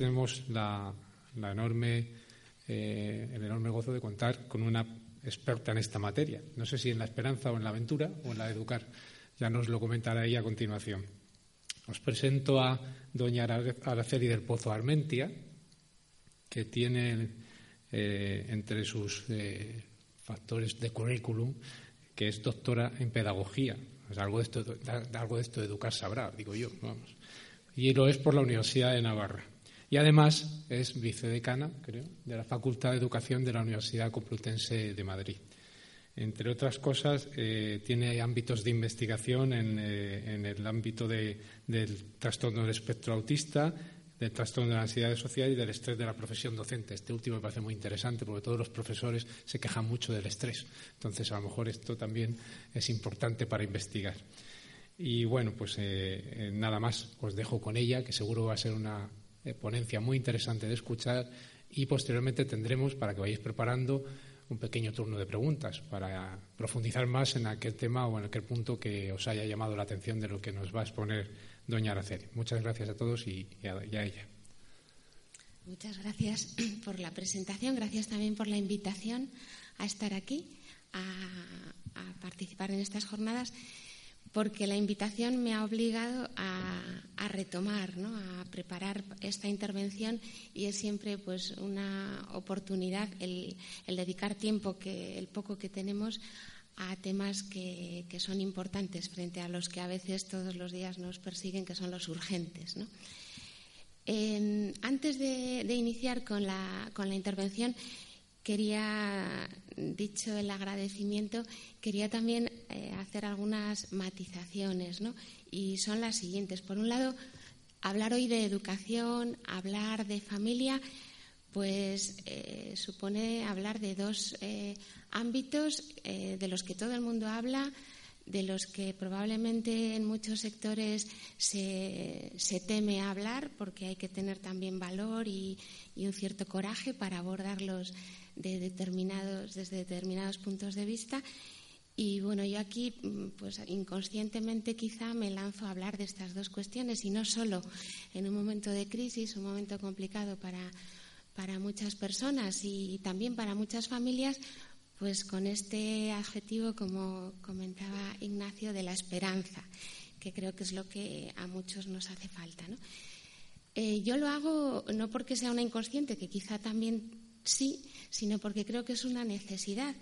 tenemos la, enorme, eh, el enorme gozo de contar con una experta en esta materia. No sé si en la esperanza o en la aventura o en la educar. Ya nos lo comentará ella a continuación. Os presento a doña Araceli del Pozo Armentia, que tiene eh, entre sus eh, factores de currículum que es doctora en pedagogía. algo, de esto, algo de esto de educar sabrá, digo yo. Vamos. Y lo es por la Universidad de Navarra. Y además es vicedecana, creo, de la Facultad de Educación de la Universidad Complutense de Madrid. Entre otras cosas, eh, tiene ámbitos de investigación en, eh, el ámbito del trastorno del espectro autista, del trastorno de la ansiedad social y del estrés de la profesión docente. Este último me parece muy interesante porque todos los profesores se quejan mucho del estrés. Entonces, a lo mejor esto también es importante para investigar. Y bueno, pues eh, nada más, os dejo con ella, que seguro va a ser una eh, ponencia muy interesante de escuchar y posteriormente tendremos, para que vayáis preparando, un pequeño turno de preguntas para profundizar más en aquel tema o en aquel punto que os haya llamado la atención de lo que nos va a exponer doña Araceli. Muchas gracias a todos y, a, ella. Muchas gracias por la presentación, gracias también por la invitación a estar aquí, a participar en estas jornadas porque la invitación me ha obligado a, retomar, a preparar esta intervención y es siempre pues una oportunidad el, dedicar tiempo que el poco que tenemos a temas que, son importantes frente a los que a veces todos los días nos persiguen, que son los urgentes. antes de, iniciar con la intervención, quería, dicho el agradecimiento, quería también eh, hacer algunas matizaciones, ¿no? Y son las siguientes. Por un lado, hablar hoy de educación, hablar de familia, pues eh, supone hablar de dos eh, ámbitos de los que todo el mundo habla, de los que probablemente en muchos sectores se, teme hablar porque hay que tener también valor y, y un cierto coraje para abordarlos de determinados, desde determinados puntos de vista. Y bueno, yo aquí, mm, pues inconscientemente quizá me lanzo a hablar de estas dos cuestiones y no solo en un momento de crisis, un momento complicado para, para muchas personas y también para muchas familias, pues con este adjetivo, como comentaba Ignacio, de la esperanza, que creo que es lo que a muchos nos hace falta. Eh, yo lo hago no porque sea una inconsciente, que quizá también sí, sino porque creo que es una necesidad.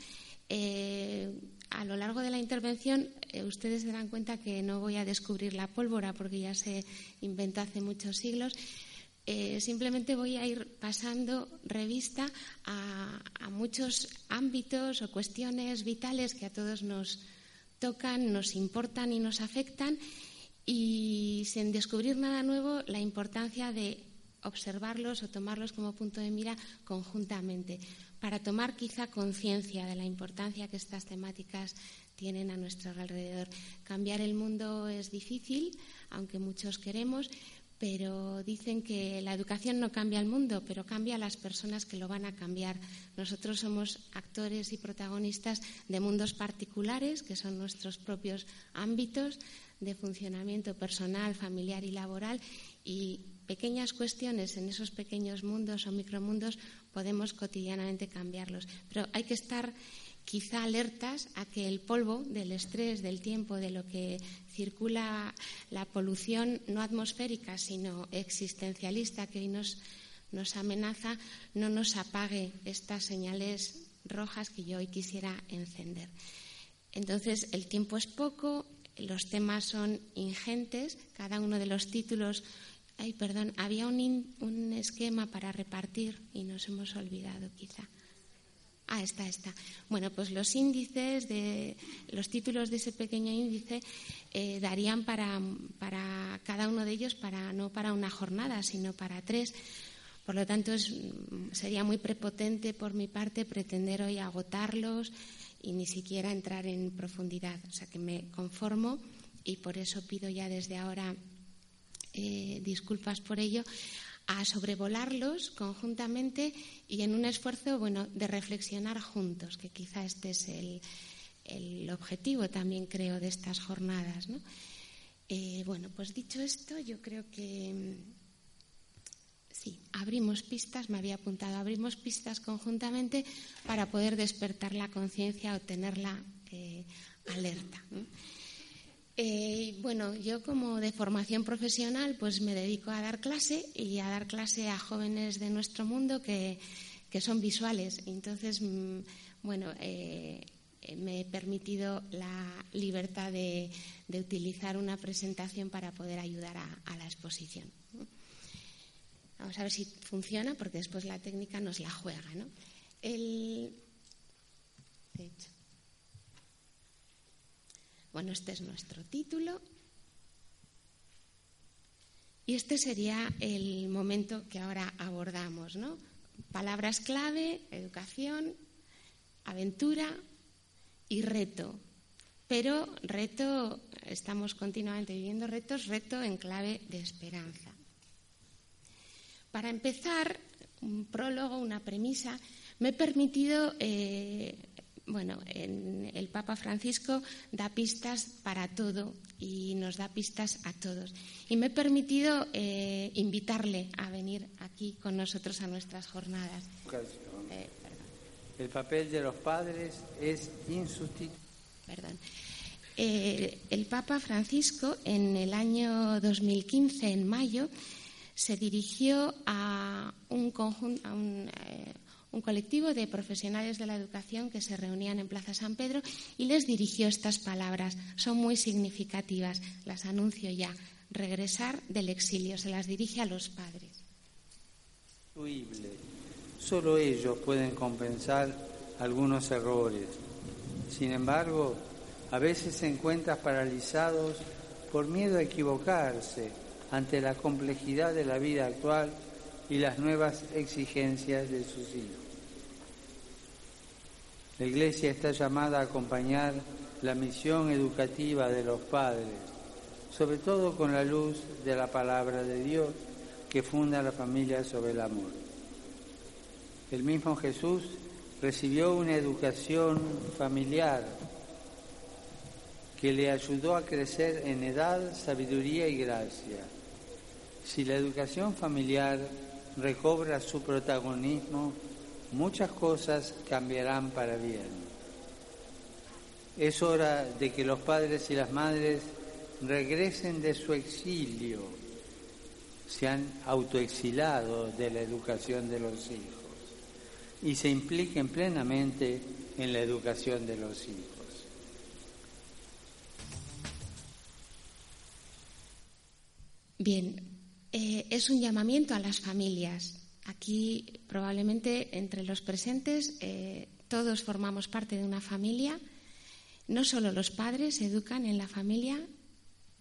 Eh, a lo largo de la intervención, eh, ustedes se dan cuenta que no voy a descubrir la pólvora porque ya se inventó hace muchos siglos. Eh, simplemente voy a ir pasando revista a, muchos ámbitos o cuestiones vitales que a todos nos tocan, nos importan y nos afectan y sin descubrir nada nuevo, la importancia de observarlos o tomarlos como punto de mira conjuntamente, para tomar quizá conciencia de la importancia que estas temáticas tienen a nuestro alrededor. Cambiar el mundo es difícil, aunque muchos queremos, pero dicen que la educación no cambia el mundo, pero cambia a las personas que lo van a cambiar. Nosotros somos actores y protagonistas de mundos particulares, que son nuestros propios ámbitos de funcionamiento personal, familiar y laboral, y pequeñas cuestiones en esos pequeños mundos o micromundos podemos cotidianamente cambiarlos. Pero hay que estar quizá alertas a que el polvo del estrés, del tiempo, de lo que circula la polución no atmosférica, sino existencialista que hoy nos, amenaza, no nos apague estas señales rojas que yo hoy quisiera encender. Entonces, el tiempo es poco, los temas son ingentes, cada uno de los títulos Ay, perdón, había un, esquema para repartir y nos hemos olvidado quizá. Ah, está, está. Bueno, pues los índices, de, los títulos de ese pequeño índice eh, darían para, para, cada uno de ellos, para, no para una jornada, sino para tres. Por lo tanto, sería muy prepotente por mi parte pretender hoy agotarlos y ni siquiera entrar en profundidad. O sea que me conformo y por eso pido ya desde ahora eh, disculpas por ello, a sobrevolarlos conjuntamente y en un esfuerzo bueno, de reflexionar juntos, que quizá este es el, objetivo también creo de estas jornadas. ¿no? Eh, bueno, pues dicho esto, yo creo que mm, Sí, abrimos pistas, me había apuntado, abrimos pistas conjuntamente para poder despertar la conciencia o tenerla eh, alerta. Eh, bueno, yo como de formación profesional, pues me dedico a dar clase y a dar clase a jóvenes de nuestro mundo que, son visuales. Entonces, mm, bueno, eh, me he permitido la libertad de, utilizar una presentación para poder ayudar a, la exposición. Vamos a ver si funciona, porque después la técnica nos la juega. ¿no? El, de hecho, bueno, este es nuestro título. Y este sería el momento que ahora abordamos, ¿no? Palabras clave, educación, aventura y reto. Pero reto, estamos continuamente viviendo retos, reto en clave de esperanza. Para empezar, un prólogo, una premisa, me he permitido eh, bueno, el Papa Francisco da pistas para todo y nos da pistas a todos. Y me he permitido eh, invitarle a venir aquí con nosotros a nuestras jornadas. Eh, el papel de los padres es insustituible. Perdón. Eh, el Papa Francisco, en el año 2015, en mayo, se dirigió a un conjunto, a un, un colectivo de profesionales de la educación que se reunían en Plaza San Pedro y les dirigió estas palabras. Son muy significativas, las anuncio ya. Regresar del exilio, se las dirige a los padres. Solo ellos pueden compensar algunos errores. Sin embargo, a veces se encuentran paralizados por miedo a equivocarse ante la complejidad de la vida actual y las nuevas exigencias de sus hijos. La Iglesia está llamada a acompañar la misión educativa de los padres, sobre todo con la luz de la palabra de Dios que funda la familia sobre el amor. El mismo Jesús recibió una educación familiar que le ayudó a crecer en edad, sabiduría y gracia. Si la educación familiar recobra su protagonismo, muchas cosas cambiarán para bien. Es hora de que los padres y las madres regresen de su exilio, se han autoexilado de la educación de los hijos y se impliquen plenamente en la educación de los hijos. Bien, eh, es un llamamiento a las familias. Aquí probablemente entre los presentes eh, todos formamos parte de una familia. No solo los padres educan en la familia,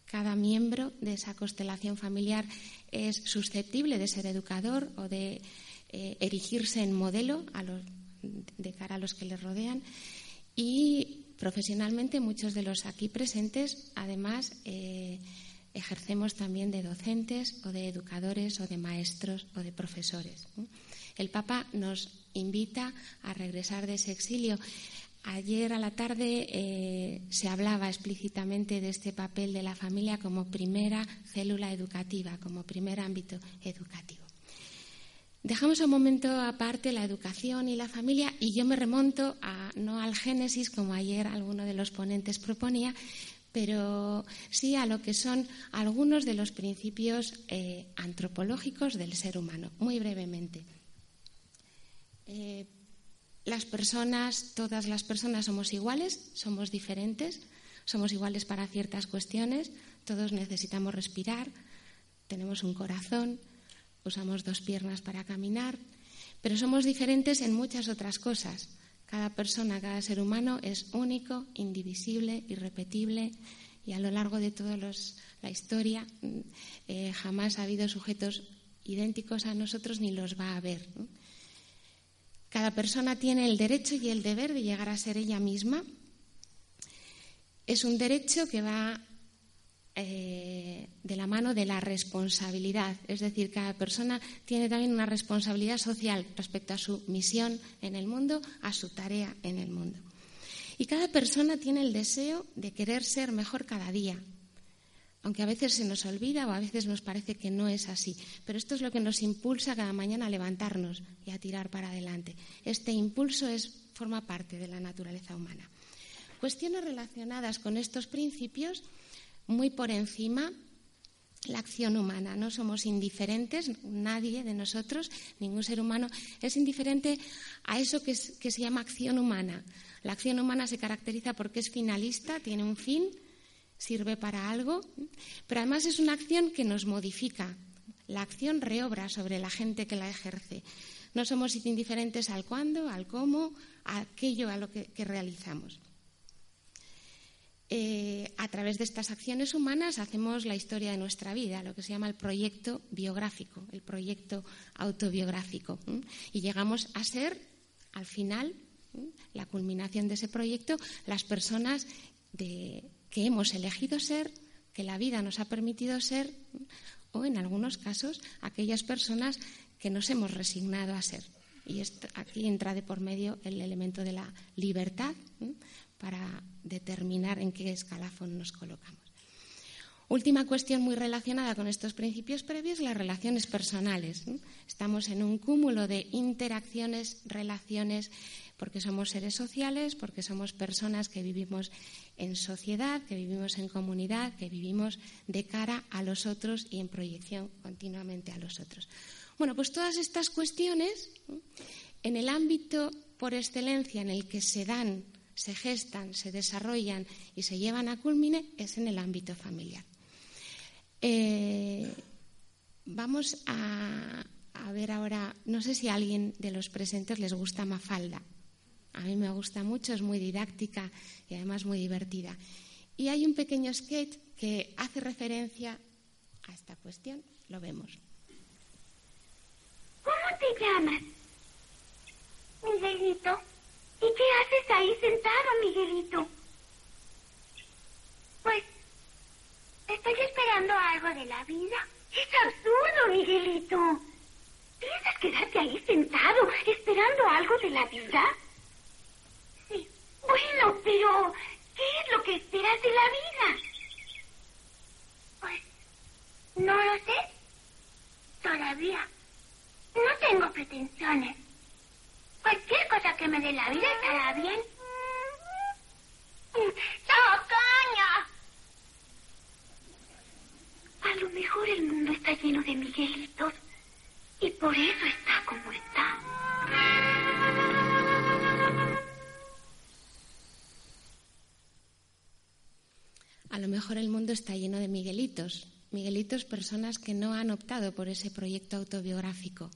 cada miembro de esa constelación familiar es susceptible de ser educador o de eh, erigirse en modelo de cara a los que le rodean. Y profesionalmente muchos de los aquí presentes, además, ejercemos también de docentes o de educadores o de maestros o de profesores. El Papa nos invita a regresar de ese exilio. Ayer a la tarde eh, se hablaba explícitamente de este papel de la familia como primera célula educativa, como primer ámbito educativo. Dejamos un momento aparte la educación y la familia y yo me remonto a, no al Génesis, como ayer alguno de los ponentes proponía, pero sí a lo que son algunos de los principios eh, antropológicos del ser humano, muy brevemente. Eh, las personas, todas las personas somos iguales, somos diferentes, somos iguales para ciertas cuestiones, todos necesitamos respirar, tenemos un corazón, usamos dos piernas para caminar, pero somos diferentes en muchas otras cosas. Cada persona, cada ser humano es único, indivisible, irrepetible y a lo largo de toda la historia mm, eh, jamás ha habido sujetos idénticos a nosotros ni los va a haber. Cada persona tiene el derecho y el deber de llegar a ser ella misma. Es un derecho que va eh, de la mano de la responsabilidad. Es decir, cada persona tiene también una responsabilidad social respecto a su misión en el mundo, a su tarea en el mundo. Y cada persona tiene el deseo de querer ser mejor cada día. aunque a veces se nos olvida o a veces nos parece que no es así. Pero esto es lo que nos impulsa cada mañana a levantarnos y a tirar para adelante. Este impulso es, forma parte de la naturaleza humana. Cuestiones relacionadas con estos principios, muy por encima, la acción humana. No somos indiferentes, nadie de nosotros, ningún ser humano, es indiferente a eso que, se llama acción humana. La acción humana se caracteriza porque es finalista, tiene un fin, sirve para algo, pero además es una acción que nos modifica. La acción reobra sobre la gente que la ejerce. No somos indiferentes al cuándo, al cómo, a aquello a lo que realizamos. Eh, a través de estas acciones humanas hacemos la historia de nuestra vida, lo que se llama el proyecto biográfico, el proyecto autobiográfico. Y llegamos a ser, al final, la culminación de ese proyecto, las personas que hemos elegido ser, que la vida nos ha permitido ser, o en algunos casos, aquellas personas que nos hemos resignado a ser. Y aquí entra de por medio el elemento de la libertad para determinar en qué escalafón nos colocamos. Última cuestión muy relacionada con estos principios previos, las relaciones personales. Estamos en un cúmulo de interacciones, relaciones, porque somos seres sociales, porque somos personas que vivimos en sociedad, que vivimos en comunidad, que vivimos de cara a los otros y en proyección continuamente a los otros. Bueno, pues todas estas cuestiones, en el ámbito por excelencia en el que se dan se gestan, se desarrollan y se llevan a culmine es en el ámbito familiar. Eh, vamos a, ver ahora, no sé si a alguien de los presentes les gusta Mafalda. A mí me gusta mucho, es muy didáctica y además muy divertida. Y hay un pequeño sketch que hace referencia a esta cuestión. Lo vemos. ¿Cómo te llamas? Miguelito. ¿Y qué haces ahí sentado, Miguelito? Pues estoy esperando algo de la vida. Es absurdo, Miguelito. ¿Piensas quedarte ahí sentado esperando algo de la vida? Sí. Bueno, pero ¿qué es lo que esperas de la vida? Pues no lo sé. Todavía. No tengo pretensiones. Cualquier cosa que me dé la vida estará bien. ¡Tacaña! A lo mejor el mundo está lleno de Miguelitos y por eso está como está. A lo mejor el mundo está lleno de Miguelitos. Miguelitos, personas que no han optado por ese proyecto autobiográfico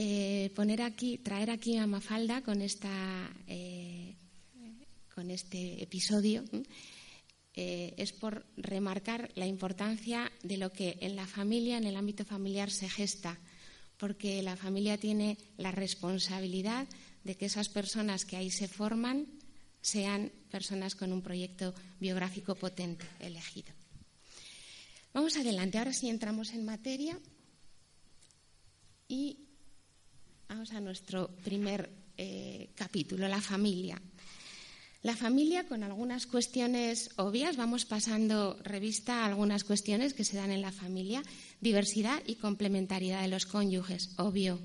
eh, poner aquí, traer aquí a Mafalda con, esta, eh, con este episodio eh, es por remarcar la importancia de lo que en la familia, en el ámbito familiar, se gesta, porque la familia tiene la responsabilidad de que esas personas que ahí se forman sean personas con un proyecto biográfico potente elegido. Vamos adelante, ahora sí entramos en materia y Vamos a nuestro primer eh, capítulo, la familia. La familia, con algunas cuestiones obvias, vamos pasando revista a algunas cuestiones que se dan en la familia. Diversidad y complementariedad de los cónyuges, obvio.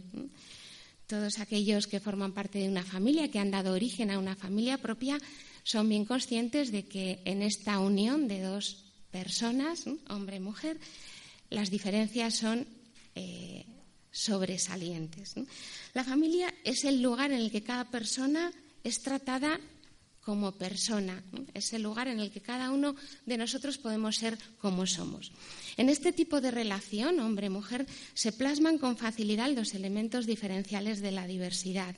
Todos aquellos que forman parte de una familia, que han dado origen a una familia propia, son bien conscientes de que en esta unión de dos personas, hombre y mujer, las diferencias son eh, sobresalientes. La familia es el lugar en el que cada persona es tratada como persona, es el lugar en el que cada uno de nosotros podemos ser como somos. En este tipo de relación, hombre-mujer, se plasman con facilidad los elementos diferenciales de la diversidad.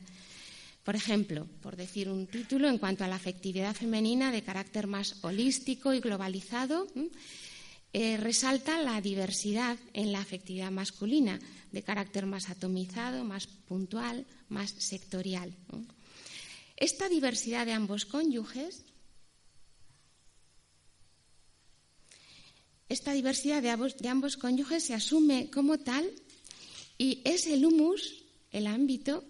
Por ejemplo, por decir un título, en cuanto a la afectividad femenina de carácter más holístico y globalizado, eh, resalta la diversidad en la afectividad masculina, de carácter más atomizado, más puntual, más sectorial. Esta diversidad de ambos cónyuges, esta diversidad de de ambos cónyuges se asume como tal y es el humus, el ámbito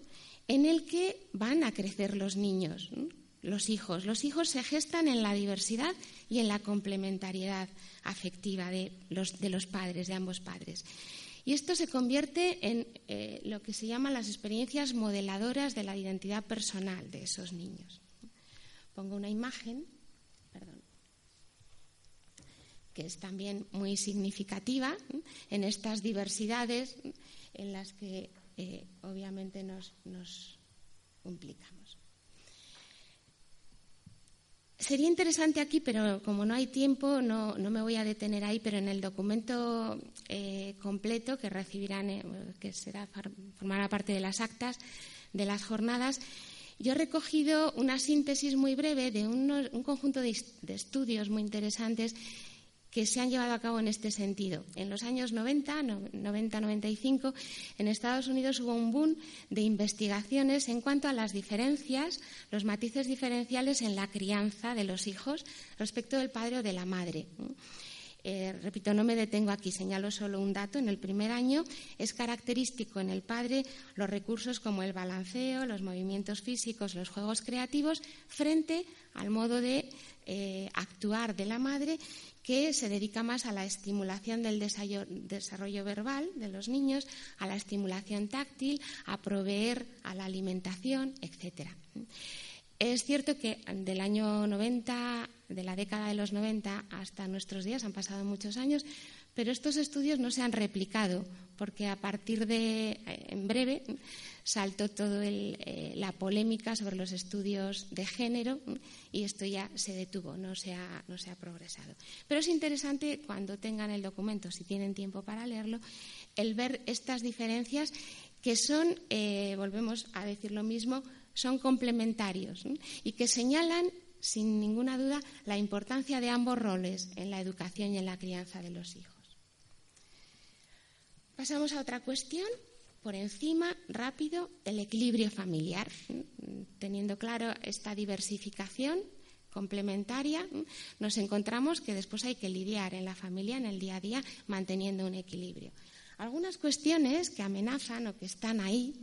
en el que van a crecer los niños. Los hijos. Los hijos se gestan en la diversidad y en la complementariedad afectiva de los, de los padres, de ambos padres. Y esto se convierte en eh, lo que se llama las experiencias modeladoras de la identidad personal de esos niños. Pongo una imagen, que es también muy significativa en estas diversidades en las que eh, obviamente nos, nos implicamos. Sería interesante aquí, pero como no hay tiempo, no, me voy a detener ahí, pero en el documento eh, completo que recibirán, eh, que será, formará parte de las actas de las jornadas, yo he recogido una síntesis muy breve de un conjunto de, de estudios muy interesantes que se han llevado a cabo en este sentido. En los años 90, 90-95, en Estados Unidos hubo un boom de investigaciones en cuanto a las diferencias, los matices diferenciales en la crianza de los hijos respecto del padre o de la madre. Eh, repito, no me detengo aquí, señalo solo un dato. En el primer año es característico en el padre los recursos como el balanceo, los movimientos físicos, los juegos creativos, frente al modo de eh, actuar de la madre que se dedica más a la estimulación del desarrollo verbal de los niños, a la estimulación táctil, a proveer a la alimentación, etc. Es cierto que del año 90, de la década de los 90 hasta nuestros días, han pasado muchos años, pero estos estudios no se han replicado, porque a partir de, eh, en breve, saltó toda eh, la polémica sobre los estudios de género y esto ya se detuvo, no se, ha, no se ha progresado. Pero es interesante cuando tengan el documento, si tienen tiempo para leerlo, el ver estas diferencias que son, eh, volvemos a decir lo mismo, son complementarios y que señalan sin ninguna duda la importancia de ambos roles en la educación y en la crianza de los hijos. Pasamos a otra cuestión. Por encima, rápido, el equilibrio familiar, teniendo claro esta diversificación complementaria, nos encontramos que después hay que lidiar en la familia, en el día a día, manteniendo un equilibrio. Algunas cuestiones que amenazan o que están ahí,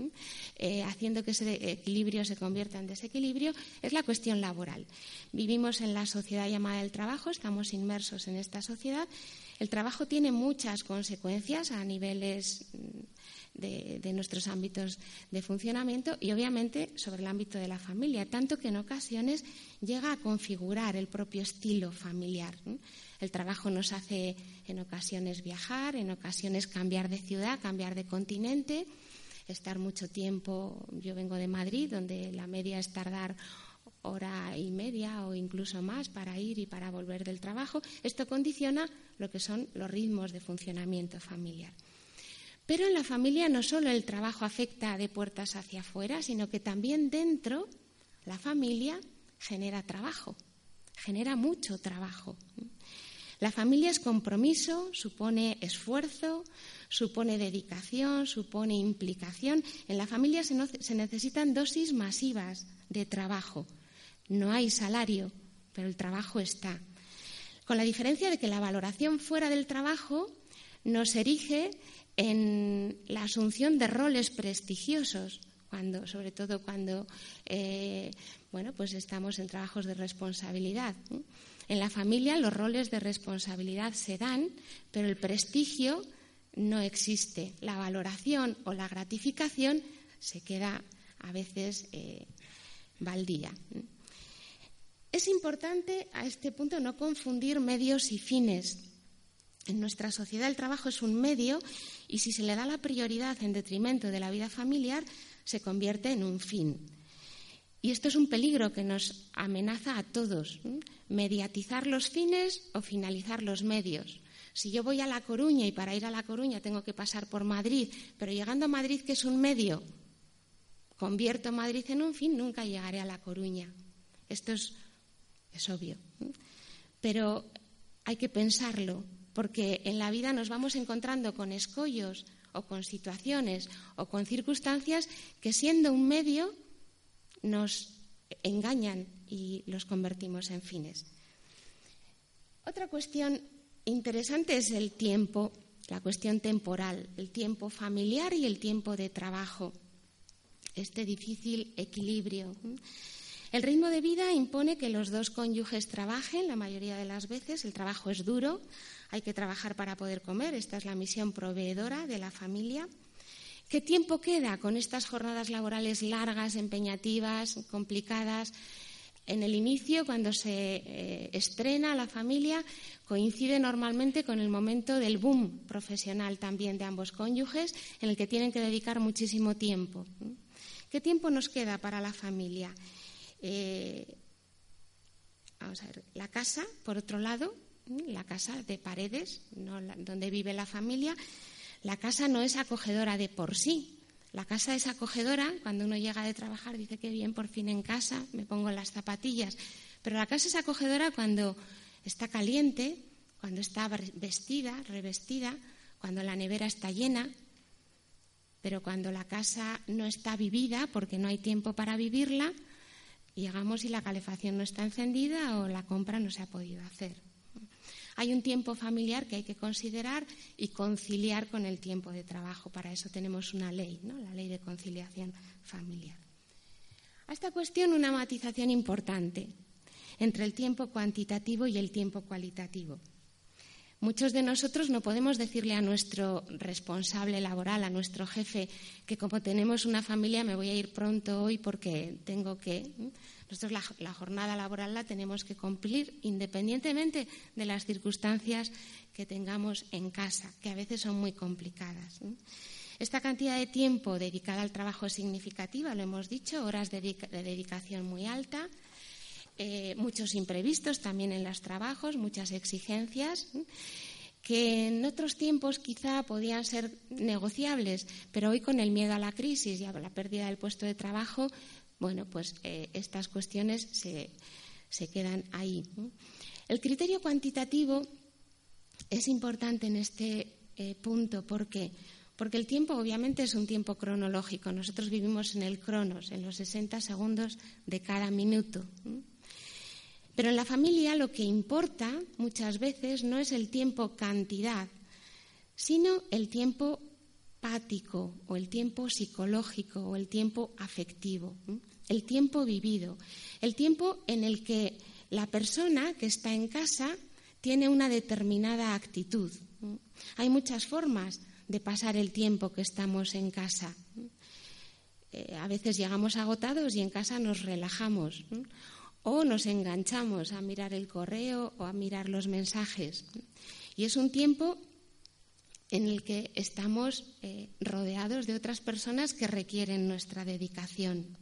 eh, haciendo que ese equilibrio se convierta en desequilibrio, es la cuestión laboral. Vivimos en la sociedad llamada del trabajo, estamos inmersos en esta sociedad. El trabajo tiene muchas consecuencias a niveles mm, de, nuestros ámbitos de funcionamiento y obviamente sobre el ámbito de la familia, tanto que en ocasiones llega a configurar el propio estilo familiar. El trabajo nos hace en ocasiones viajar, en ocasiones cambiar de ciudad, cambiar de continente, estar mucho tiempo. Yo vengo de Madrid, donde la media es tardar hora y media o incluso más para ir y para volver del trabajo. Esto condiciona lo que son los ritmos de funcionamiento familiar. Pero en la familia no solo el trabajo afecta de puertas hacia afuera, sino que también dentro la familia genera trabajo, genera mucho trabajo. La familia es compromiso, supone esfuerzo, supone dedicación, supone implicación. En la familia se, necesitan dosis masivas de trabajo. No hay salario, pero el trabajo está. Con la diferencia de que la valoración fuera del trabajo nos erige en la asunción de roles prestigiosos, sobre todo cuando eh, bueno, pues estamos en trabajos de responsabilidad. En la familia los roles de responsabilidad se dan, pero el prestigio no existe. La valoración o la gratificación se queda a veces eh, baldía. Es importante a este punto no confundir medios y fines. En nuestra sociedad el trabajo es un medio y si se le da la prioridad en detrimento de la vida familiar, se convierte en un fin. Y esto es un peligro que nos amenaza a todos, mediatizar los fines o finalizar los medios. Si yo voy a La Coruña y para ir a La Coruña tengo que pasar por Madrid, pero llegando a Madrid, que es un medio, convierto Madrid en un fin, nunca llegaré a La Coruña. Esto es, es obvio. Pero hay que pensarlo, porque en la vida nos vamos encontrando con escollos o con situaciones o con circunstancias que siendo un medio nos engañan y los convertimos en fines. Otra cuestión interesante es el tiempo, la cuestión temporal, el tiempo familiar y el tiempo de trabajo, este difícil equilibrio. El ritmo de vida impone que los dos cónyuges trabajen la mayoría de las veces. El trabajo es duro, hay que trabajar para poder comer. Esta es la misión proveedora de la familia. ¿Qué tiempo queda con estas jornadas laborales largas, empeñativas, complicadas? En el inicio, cuando se eh, estrena la familia, coincide normalmente con el momento del boom profesional también de ambos cónyuges, en el que tienen que dedicar muchísimo tiempo. ¿Qué tiempo nos queda para la familia? Eh, vamos a ver, la casa, por otro lado, la casa de paredes, donde vive la familia, la casa no es acogedora de por sí, la casa es acogedora, cuando uno llega de trabajar dice que bien, por fin en casa, me pongo las zapatillas, pero la casa es acogedora cuando está caliente, cuando está vestida, revestida, cuando la nevera está llena, pero cuando la casa no está vivida porque no hay tiempo para vivirla, llegamos y la calefacción no está encendida o la compra no se ha podido hacer. Hay un tiempo familiar que hay que considerar y conciliar con el tiempo de trabajo. Para eso tenemos una ley, ¿no? la ley de conciliación familiar. A esta cuestión una matización importante entre el tiempo cuantitativo y el tiempo cualitativo. Muchos de nosotros no podemos decirle a nuestro responsable laboral, a nuestro jefe, que como tenemos una familia me voy a ir pronto hoy porque tengo que. Nosotros la, jornada laboral la tenemos que cumplir independientemente de las circunstancias que tengamos en casa, que a veces son muy complicadas. Esta cantidad de tiempo dedicada al trabajo es significativa, lo hemos dicho, horas de, dedicación muy alta, eh, muchos imprevistos también en los trabajos, muchas exigencias que en otros tiempos quizá podían ser negociables, pero hoy con el miedo a la crisis y a la pérdida del puesto de trabajo, bueno, pues eh, estas cuestiones se, quedan ahí. El criterio cuantitativo es importante en este eh, punto porque porque el tiempo obviamente es un tiempo cronológico. Nosotros vivimos en el cronos, en los 60 segundos de cada minuto. Pero en la familia lo que importa muchas veces no es el tiempo cantidad, sino el tiempo pático o el tiempo psicológico o el tiempo afectivo, el tiempo vivido, el tiempo en el que la persona que está en casa tiene una determinada actitud. Hay muchas formas de pasar el tiempo que estamos en casa. Eh, a veces llegamos agotados y en casa nos relajamos o nos enganchamos a mirar el correo o a mirar los mensajes. Y es un tiempo en el que estamos eh, rodeados de otras personas que requieren nuestra dedicación.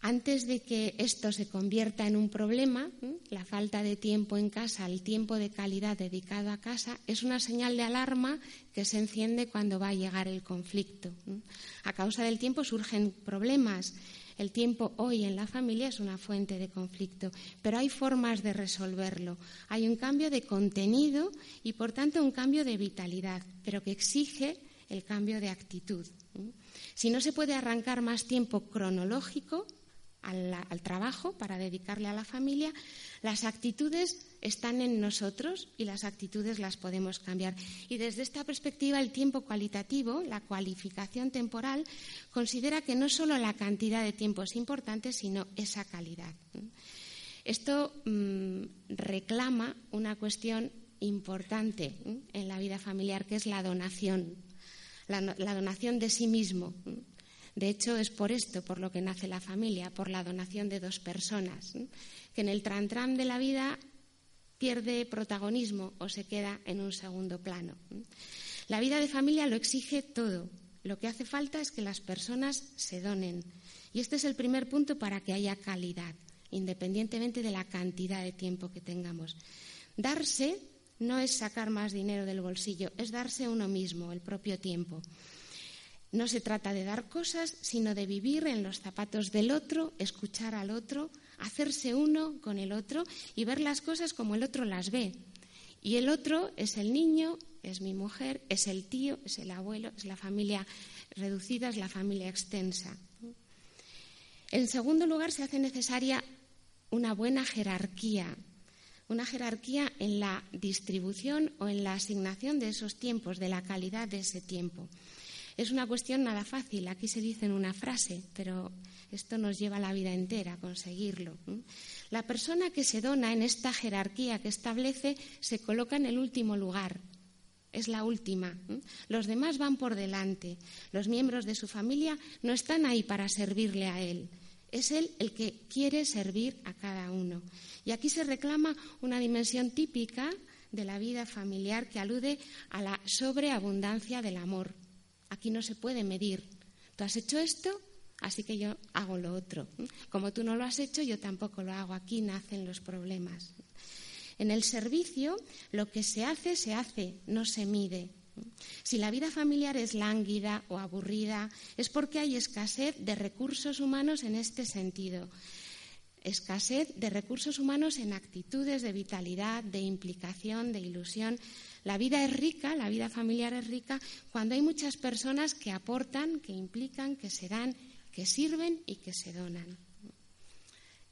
Antes de que esto se convierta en un problema, la falta de tiempo en casa, el tiempo de calidad dedicado a casa, es una señal de alarma que se enciende cuando va a llegar el conflicto. A causa del tiempo surgen problemas el tiempo hoy en la familia es una fuente de conflicto, pero hay formas de resolverlo. Hay un cambio de contenido y, por tanto, un cambio de vitalidad, pero que exige el cambio de actitud. Si no se puede arrancar más tiempo cronológico, al, trabajo, para dedicarle a la familia, las actitudes están en nosotros y las actitudes las podemos cambiar. Y desde esta perspectiva, el tiempo cualitativo, la cualificación temporal, considera que no solo la cantidad de tiempo es importante, sino esa calidad. Esto mm, reclama una cuestión importante en la vida familiar, que es la donación, la donación de sí mismo. De hecho, es por esto por lo que nace la familia, por la donación de dos personas, que en el trantram de la vida pierde protagonismo o se queda en un segundo plano. La vida de familia lo exige todo. Lo que hace falta es que las personas se donen. Y este es el primer punto para que haya calidad, independientemente de la cantidad de tiempo que tengamos. Darse no es sacar más dinero del bolsillo, es darse uno mismo, el propio tiempo. No se trata de dar cosas, sino de vivir en los zapatos del otro, escuchar al otro, hacerse uno con el otro y ver las cosas como el otro las ve. Y el otro es el niño, es mi mujer, es el tío, es el abuelo, es la familia reducida, es la familia extensa. En segundo lugar, se hace necesaria una buena jerarquía, una jerarquía en la distribución o en la asignación de esos tiempos, de la calidad de ese tiempo. Es una cuestión nada fácil. Aquí se dice en una frase, pero Esto nos lleva la vida entera a conseguirlo. La persona que se dona en esta jerarquía que establece se coloca en el último lugar. Es la última. Los demás van por delante. Los miembros de su familia no están ahí para servirle a él. Es él el que quiere servir a cada uno. Y aquí se reclama una dimensión típica de la vida familiar que alude a la sobreabundancia del amor. Aquí no se puede medir. Tú has hecho esto, así que yo hago lo otro. Como tú no lo has hecho, yo tampoco lo hago. Aquí nacen los problemas. En el servicio, lo que se hace, se hace, no se mide. Si la vida familiar es lánguida o aburrida, es porque hay escasez de recursos humanos en este sentido. Escasez de recursos humanos en actitudes de vitalidad, de implicación, de ilusión. La vida es rica, la vida familiar es rica cuando hay muchas personas que aportan, que implican, que se dan, que sirven y que se donan.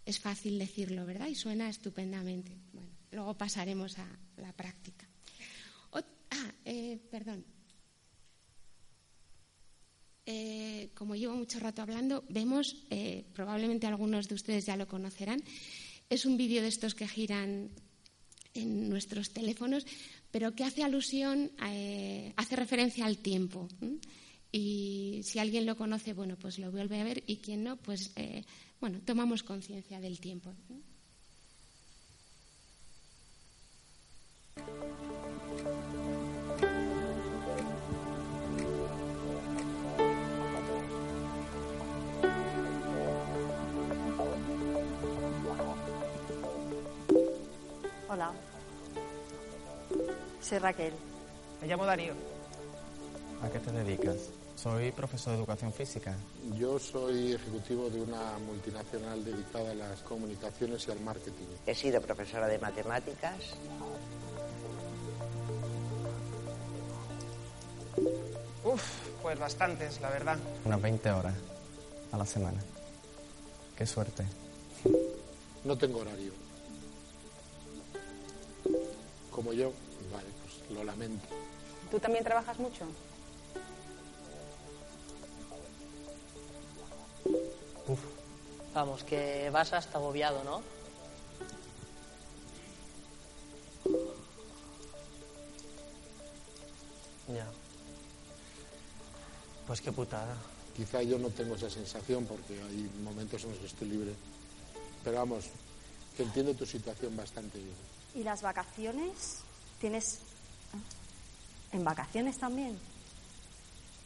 Es fácil decirlo, ¿verdad? Y suena estupendamente. Bueno, luego pasaremos a la práctica. Ah, eh, perdón. Eh, como llevo mucho rato hablando, vemos, eh, probablemente algunos de ustedes ya lo conocerán, es un vídeo de estos que giran en nuestros teléfonos, pero que hace alusión, hace referencia al tiempo. Y si alguien lo conoce, bueno, pues lo vuelve a ver y quien no, pues bueno, tomamos conciencia del tiempo. Soy Raquel. Me llamo Darío. ¿A qué te dedicas? Soy profesor de educación física. Yo soy ejecutivo de una multinacional dedicada a las comunicaciones y al marketing. He sido profesora de matemáticas. Uf, pues bastantes, la verdad. Unas 20 horas a la semana. Qué suerte. No tengo horario. Como yo, vale, pues lo lamento. ¿Tú también trabajas mucho? Uf. Vamos, que vas hasta agobiado, ¿no? Ya. Pues qué putada. Quizá yo no tengo esa sensación porque hay momentos en los que estoy libre. Pero vamos, que entiendo tu situación bastante bien. ¿Y las vacaciones? ¿Tienes... en vacaciones también?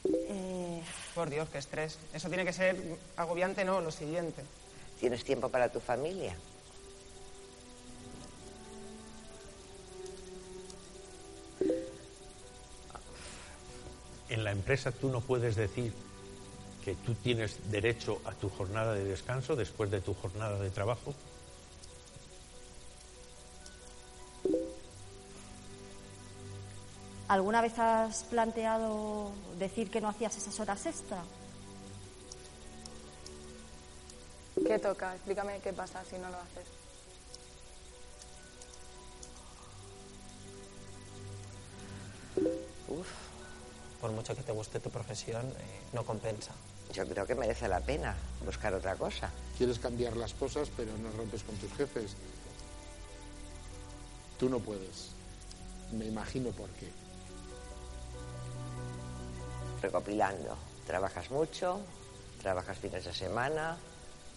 Eh, Por Dios, qué estrés. Eso tiene que ser agobiante, no, lo siguiente. ¿Tienes tiempo para tu familia? En la empresa tú no puedes decir que tú tienes derecho a tu jornada de descanso después de tu jornada de trabajo. ¿Alguna vez has planteado decir que no hacías esas horas extra? ¿Qué toca? Explícame qué pasa si no lo haces. Uf, Por mucho que te guste tu profesión, eh, no compensa. yo creo que merece la pena buscar otra cosa. Quieres cambiar las cosas, pero no rompes con tus jefes. Tú no puedes. Me imagino por qué. Recopilando. Trabajas mucho, trabajas fines de semana,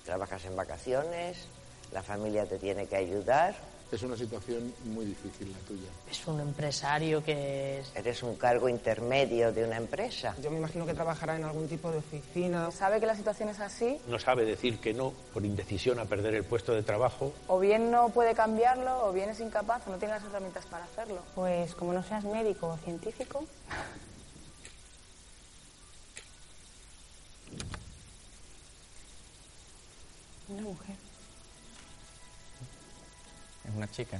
trabajas en vacaciones, la familia te tiene que ayudar. Es una situación muy difícil la tuya. Es un empresario que es... Eres un cargo intermedio de una empresa. Yo me imagino que trabajará en algún tipo de oficina. Sabe que la situación es así, No sabe decir que no por indecisión a perder el puesto de trabajo. o bien no puede cambiarlo, o bien es incapaz, o no tiene las herramientas para hacerlo. Pues como no seas médico o científico, mujer. Es una chica.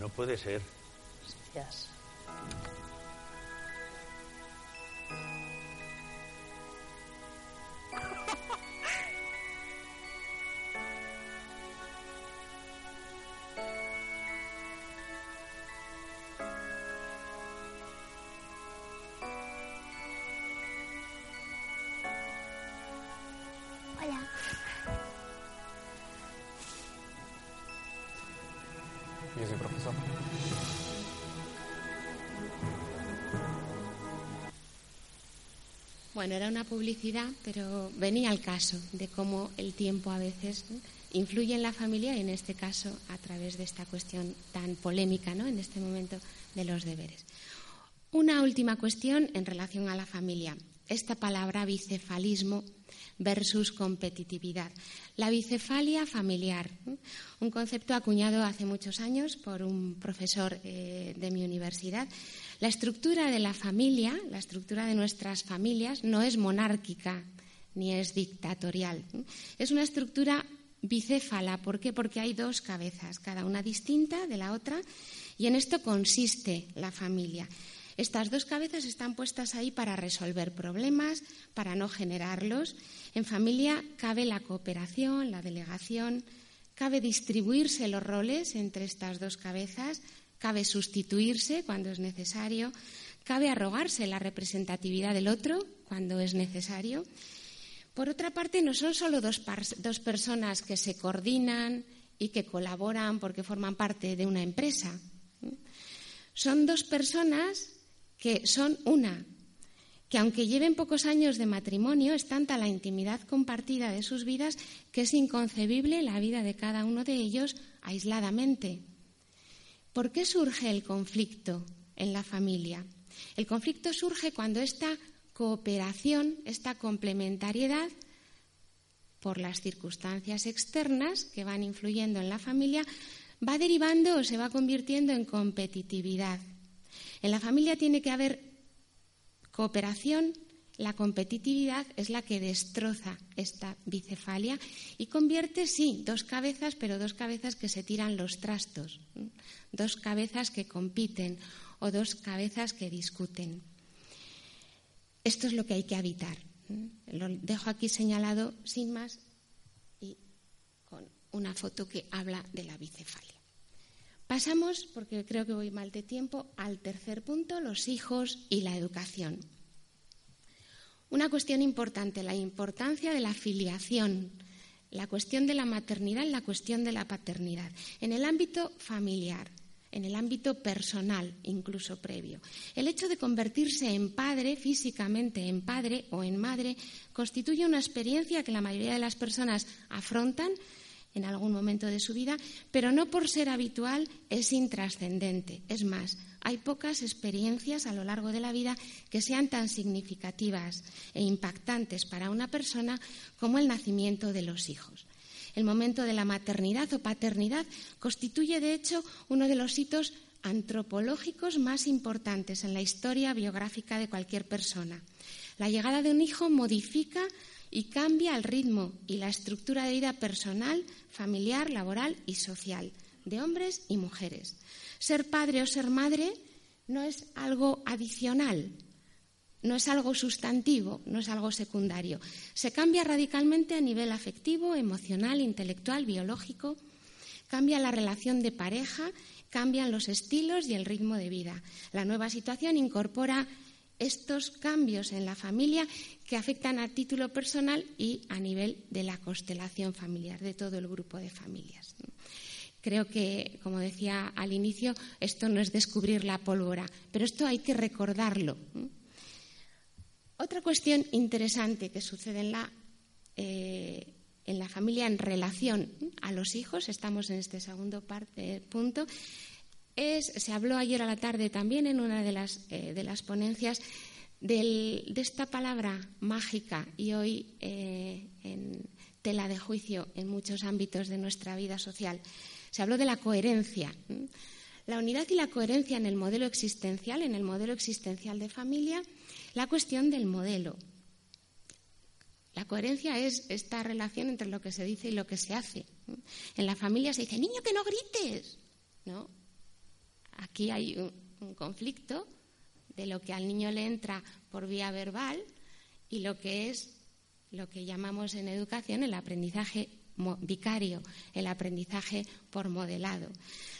No puede ser. Hostias. Bueno, era una publicidad, pero venía al caso de cómo el tiempo a veces influye en la familia y en este caso a través de esta cuestión tan polémica ¿no? en este momento de los deberes. Una última cuestión en relación a la familia. Esta palabra bicefalismo versus competitividad. La bicefalia familiar, un concepto acuñado hace muchos años por un profesor eh, de mi universidad. La estructura de la familia, la estructura de nuestras familias, no es monárquica ni es dictatorial. Es una estructura bicéfala. ¿Por qué? Porque hay dos cabezas, cada una distinta de la otra, y en esto consiste la familia. Estas dos cabezas están puestas ahí para resolver problemas, para no generarlos. En familia cabe la cooperación, la delegación, cabe distribuirse los roles entre estas dos cabezas, cabe sustituirse cuando es necesario, cabe arrogarse la representatividad del otro cuando es necesario. Por otra parte, no son solo dos, dos personas que se coordinan y que colaboran porque forman parte de una empresa. Son dos personas que son una, que aunque lleven pocos años de matrimonio, es tanta la intimidad compartida de sus vidas que es inconcebible la vida de cada uno de ellos aisladamente. ¿Por qué surge el conflicto en la familia? El conflicto surge cuando esta cooperación, esta complementariedad, por las circunstancias externas que van influyendo en la familia, va derivando o se va convirtiendo en competitividad. En la familia tiene que haber cooperación, la competitividad es la que destroza esta bicefalia y convierte, sí, dos cabezas, pero dos cabezas que se tiran los trastos, dos cabezas que compiten o dos cabezas que discuten. Esto es lo que hay que evitar. Lo dejo aquí señalado sin más y con una foto que habla de la bicefalia. Pasamos, porque creo que voy mal de tiempo, al tercer punto, los hijos y la educación. Una cuestión importante, la importancia de la filiación, la cuestión de la maternidad la cuestión de la paternidad. En el ámbito familiar, en el ámbito personal, incluso previo. El hecho de convertirse en padre, físicamente en padre o en madre, constituye una experiencia que la mayoría de las personas afrontan en algún momento de su vida, pero no por ser habitual es intrascendente. Es más, hay pocas experiencias a lo largo de la vida que sean tan significativas e impactantes para una persona como el nacimiento de los hijos. El momento de la maternidad o paternidad constituye, de hecho, uno de los hitos antropológicos más importantes en la historia biográfica de cualquier persona. La llegada de un hijo modifica y cambia el ritmo y la estructura de vida personal, familiar, laboral y social de hombres y mujeres. Ser padre o ser madre no es algo adicional, no es algo sustantivo, no es algo secundario. Se cambia radicalmente a nivel afectivo, emocional, intelectual, biológico. Cambia la relación de pareja, cambian los estilos y el ritmo de vida. La nueva situación incorpora estos cambios en la familia que afectan a título personal y a nivel de la constelación familiar, de todo el grupo de familias. Creo que, como decía al inicio, esto no es descubrir la pólvora, pero esto hay que recordarlo. Otra cuestión interesante que sucede en la, eh, en la familia en relación a los hijos, estamos en este segundo punto, se habló ayer a la tarde también en una de las, eh, de las ponencias de esta palabra mágica y hoy eh, en tela de juicio en muchos ámbitos de nuestra vida social. Se habló de la coherencia. La unidad y la coherencia en el modelo existencial, en el modelo existencial de familia, la cuestión del modelo. La coherencia es esta relación entre lo que se dice y lo que se hace. En la familia se dice, niño, que no grites. ¿No? Aquí hay un, conflicto de lo que al niño le entra por vía verbal y lo que es lo que llamamos en educación el aprendizaje vicario, el aprendizaje por modelado.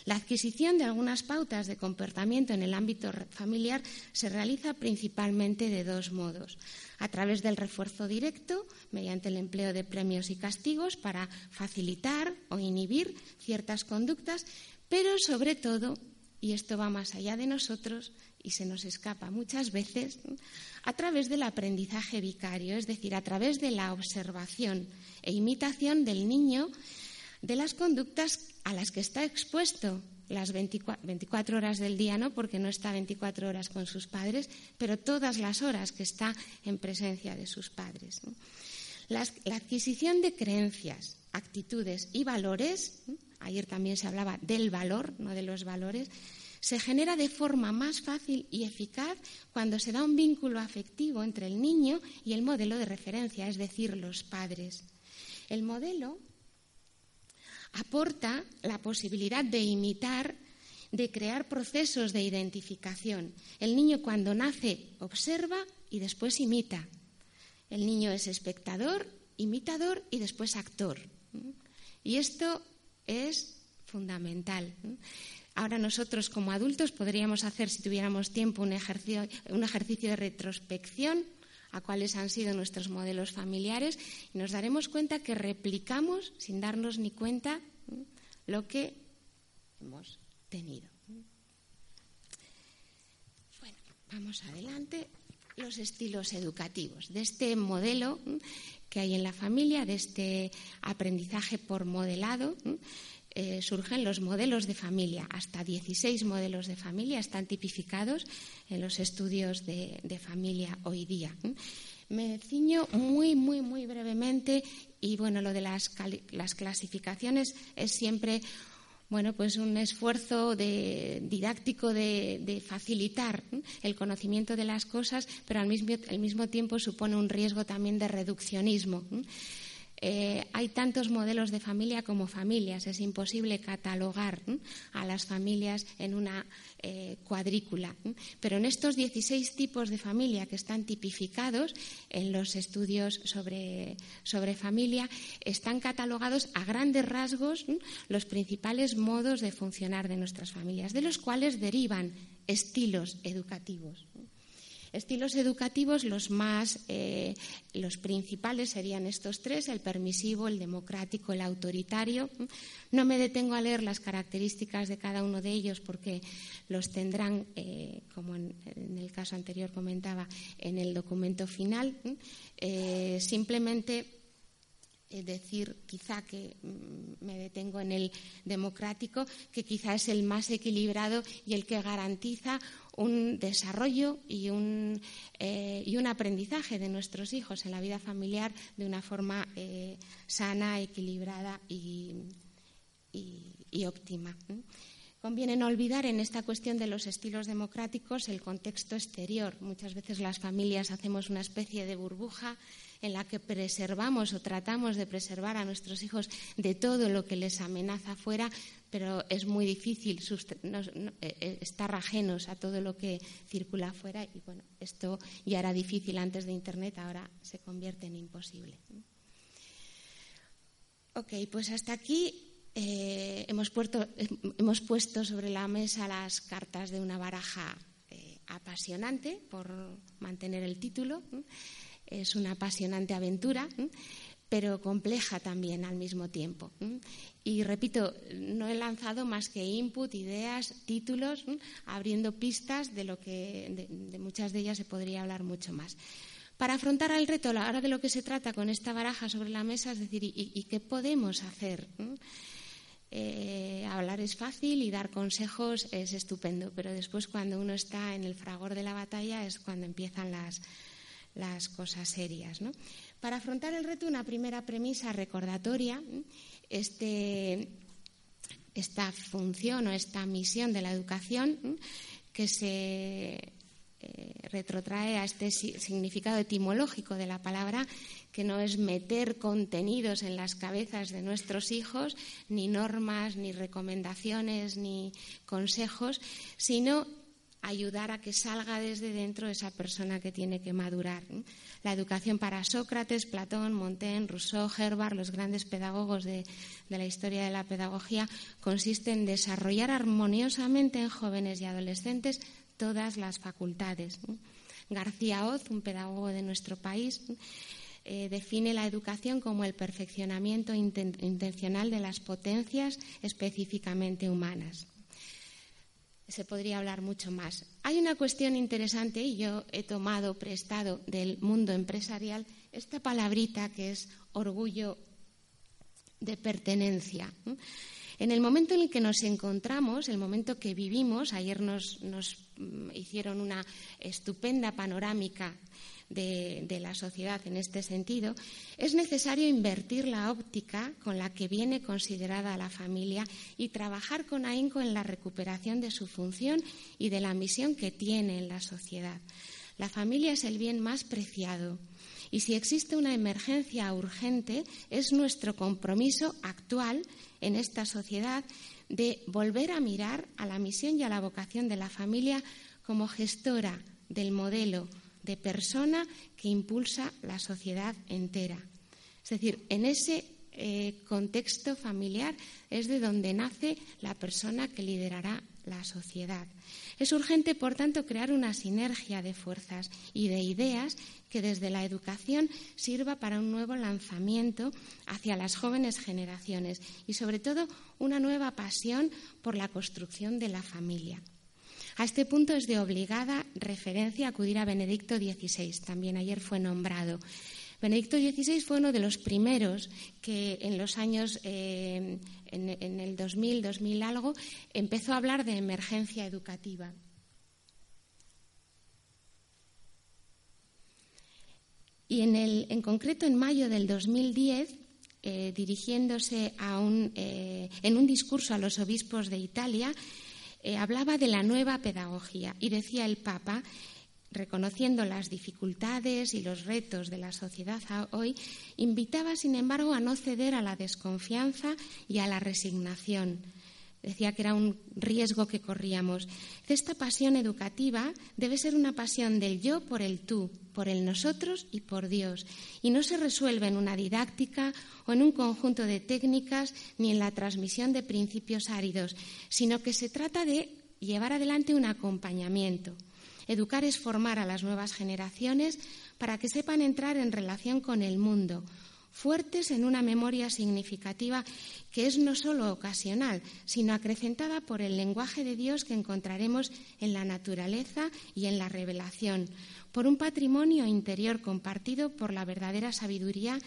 La adquisición de algunas pautas de comportamiento en el ámbito familiar se realiza principalmente de dos modos. A través del refuerzo directo, mediante el empleo de premios y castigos para facilitar o inhibir ciertas conductas, Pero sobre todo, y esto va más allá de nosotros y se nos escapa muchas veces, a través del aprendizaje vicario, es decir, a través de la observación e imitación del niño de las conductas a las que está expuesto las 24, horas del día, no porque no está 24 horas con sus padres, pero todas las horas que está en presencia de sus padres. la adquisición de creencias, actitudes y valores, ayer también se hablaba del valor, no de los valores, se genera de forma más fácil y eficaz cuando se da un vínculo afectivo entre el niño y el modelo de referencia, es decir, los padres. El modelo aporta la posibilidad de imitar, de crear procesos de identificación. El niño cuando nace observa y después imita. El niño es espectador, imitador y después actor. Y esto es fundamental. Ahora nosotros como adultos podríamos hacer, si tuviéramos tiempo, un ejercicio, un ejercicio de retrospección a cuáles han sido nuestros modelos familiares y nos daremos cuenta que replicamos, sin darnos ni cuenta, lo que hemos tenido. Bueno, vamos adelante. Los estilos educativos de este modelo que hay en la familia, de este aprendizaje por modelado. Eh, surgen los modelos de familia. Hasta 16 modelos de familia están tipificados en los estudios de, familia hoy día. Me ciño muy, muy, muy brevemente y bueno, lo de las, clasificaciones es siempre bueno, pues un esfuerzo didáctico de, facilitar el conocimiento de las cosas, pero al mismo, al mismo tiempo supone un riesgo también de reduccionismo. Eh, hay tantos modelos de familia como familias. Es imposible catalogar a las familias en una eh, cuadrícula. Pero en estos 16 tipos de familia que están tipificados en los estudios sobre, sobre familia, están catalogados a grandes rasgos los principales modos de funcionar de nuestras familias, de los cuales derivan estilos educativos. Estilos educativos, los más, eh, los principales serían estos tres, el permisivo, el democrático, el autoritario. No me detengo a leer las características de cada uno de ellos porque los tendrán, eh, como en, el caso anterior comentaba, en el documento final. Eh, simplemente decir quizá que mm, me detengo en el democrático, que quizá es el más equilibrado y el que garantiza un desarrollo y un, eh, y un aprendizaje de nuestros hijos en la vida familiar de una forma eh, sana, equilibrada y, y óptima. Conviene no olvidar en esta cuestión de los estilos democráticos el contexto exterior. Muchas veces las familias hacemos una especie de burbuja en la que preservamos o tratamos de preservar a nuestros hijos de todo lo que les amenaza afuera, pero es muy difícil eh, eh, estar ajenos a todo lo que circula afuera y bueno, esto ya era difícil antes de Internet, ahora se convierte en imposible. Ok, pues hasta aquí eh, hemos, puesto, sobre la mesa las cartas de una baraja apasionante, por mantener el título. Es una apasionante aventura, pero compleja también al mismo tiempo. Y repito, no he lanzado más que input, ideas, títulos, abriendo pistas de lo que de, muchas de ellas se podría hablar mucho más. Para afrontar el reto, ahora de lo que se trata con esta baraja sobre la mesa, es decir, ¿y, qué podemos hacer? Eh, hablar es fácil y dar consejos es estupendo, pero después cuando uno está en el fragor de la batalla es cuando empiezan las, las cosas serias. ¿no? Para afrontar el reto, una primera premisa recordatoria, este, esta función o esta misión de la educación que se eh, retrotrae a este significado etimológico de la palabra, que no es meter contenidos en las cabezas de nuestros hijos, ni normas, ni recomendaciones, ni consejos, sino ayudar a que salga desde dentro esa persona que tiene que madurar. La educación para Sócrates, Platón, Montaigne, Rousseau, Herbart, los grandes pedagogos de, la historia de la pedagogía, consiste en desarrollar armoniosamente en jóvenes y adolescentes todas las facultades. García Oz, un pedagogo de nuestro país, eh, define la educación como el perfeccionamiento intencional de las potencias específicamente humanas. Se podría hablar mucho más. Hay una cuestión interesante y yo he tomado prestado del mundo empresarial esta palabrita que es orgullo de pertenencia. En el momento en el que nos encontramos, el momento que vivimos, ayer nos, mm, hicieron una estupenda panorámica de, la sociedad en este sentido, es necesario invertir la óptica con la que viene considerada la familia y trabajar con ahínco en la recuperación de su función y de la misión que tiene en la sociedad. La familia es el bien más preciado y si existe una emergencia urgente es nuestro compromiso actual en esta sociedad de volver a mirar a la misión y a la vocación de la familia como gestora del modelo de persona que impulsa la sociedad entera. Es decir, en ese eh, contexto familiar es de donde nace la persona que liderará la sociedad. Es urgente, por tanto, crear una sinergia de fuerzas y de ideas que desde la educación sirva para un nuevo lanzamiento hacia las jóvenes generaciones y, sobre todo, una nueva pasión por la construcción de la familia. A este punto es de obligada referencia acudir a Benedicto XVI, también ayer fue nombrado. Benedicto XVI fue uno de los primeros que en los años, eh, en, el 2000, 2000 algo, empezó a hablar de emergencia educativa. Y en, el, en concreto, en mayo del 2010, eh, dirigiéndose a un, eh, en un discurso a los obispos de Italia, hablaba de la nueva pedagogía y decía el Papa reconociendo las dificultades y los retos de la sociedad hoy, invitaba, sin embargo, a no ceder a la desconfianza y a la resignación. Decía que era un riesgo que corríamos. Esta pasión educativa debe ser una pasión del yo por el tú, por el nosotros y por Dios. Y no se resuelve en una didáctica o en un conjunto de técnicas ni en la transmisión de principios áridos, sino que se trata de llevar adelante un acompañamiento Educar es formar a las nuevas generaciones para que sepan entrar en relación con el mundo, fuertes en una memoria significativa que es no solo ocasional, sino acrecentada por el lenguaje de Dios que encontraremos en la naturaleza y en la revelación, por un patrimonio interior compartido por la verdadera sabiduría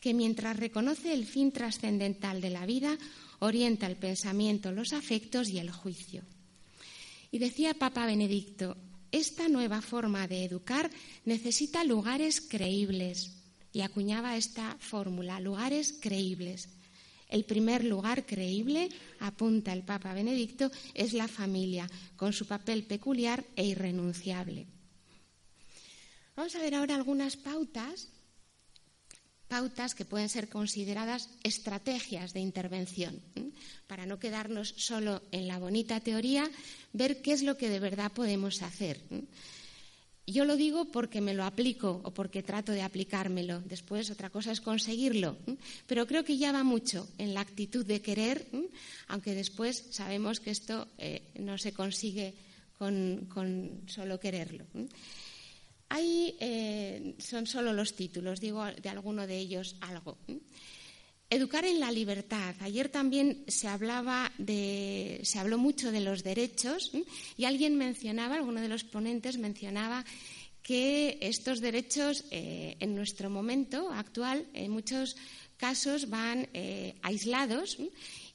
que mientras reconoce el fin trascendental de la vida, orienta el pensamiento, los afectos y el juicio. Y decía Papa Benedicto, esta nueva forma de educar necesita lugares creíbles. Y acuñaba esta fórmula, lugares creíbles. El primer lugar creíble, apunta el Papa Benedicto, es la familia, con su papel peculiar e irrenunciable. Vamos a ver ahora algunas pautas pautas que pueden ser consideradas estrategias de intervención, para no quedarnos solo en la bonita teoría, ver qué es lo que de verdad podemos hacer. Yo lo digo porque me lo aplico o porque trato de aplicármelo. Después otra cosa es conseguirlo. Pero creo que ya va mucho en la actitud de querer, aunque después sabemos que esto eh, no se consigue con, con solo quererlo. Ahí eh, son solo los títulos, digo de alguno de ellos algo. Educar en la libertad. Ayer también se hablaba de, se habló mucho de los derechos y alguien mencionaba, alguno de los ponentes mencionaba que estos derechos eh, en nuestro momento actual en muchos casos van eh, aislados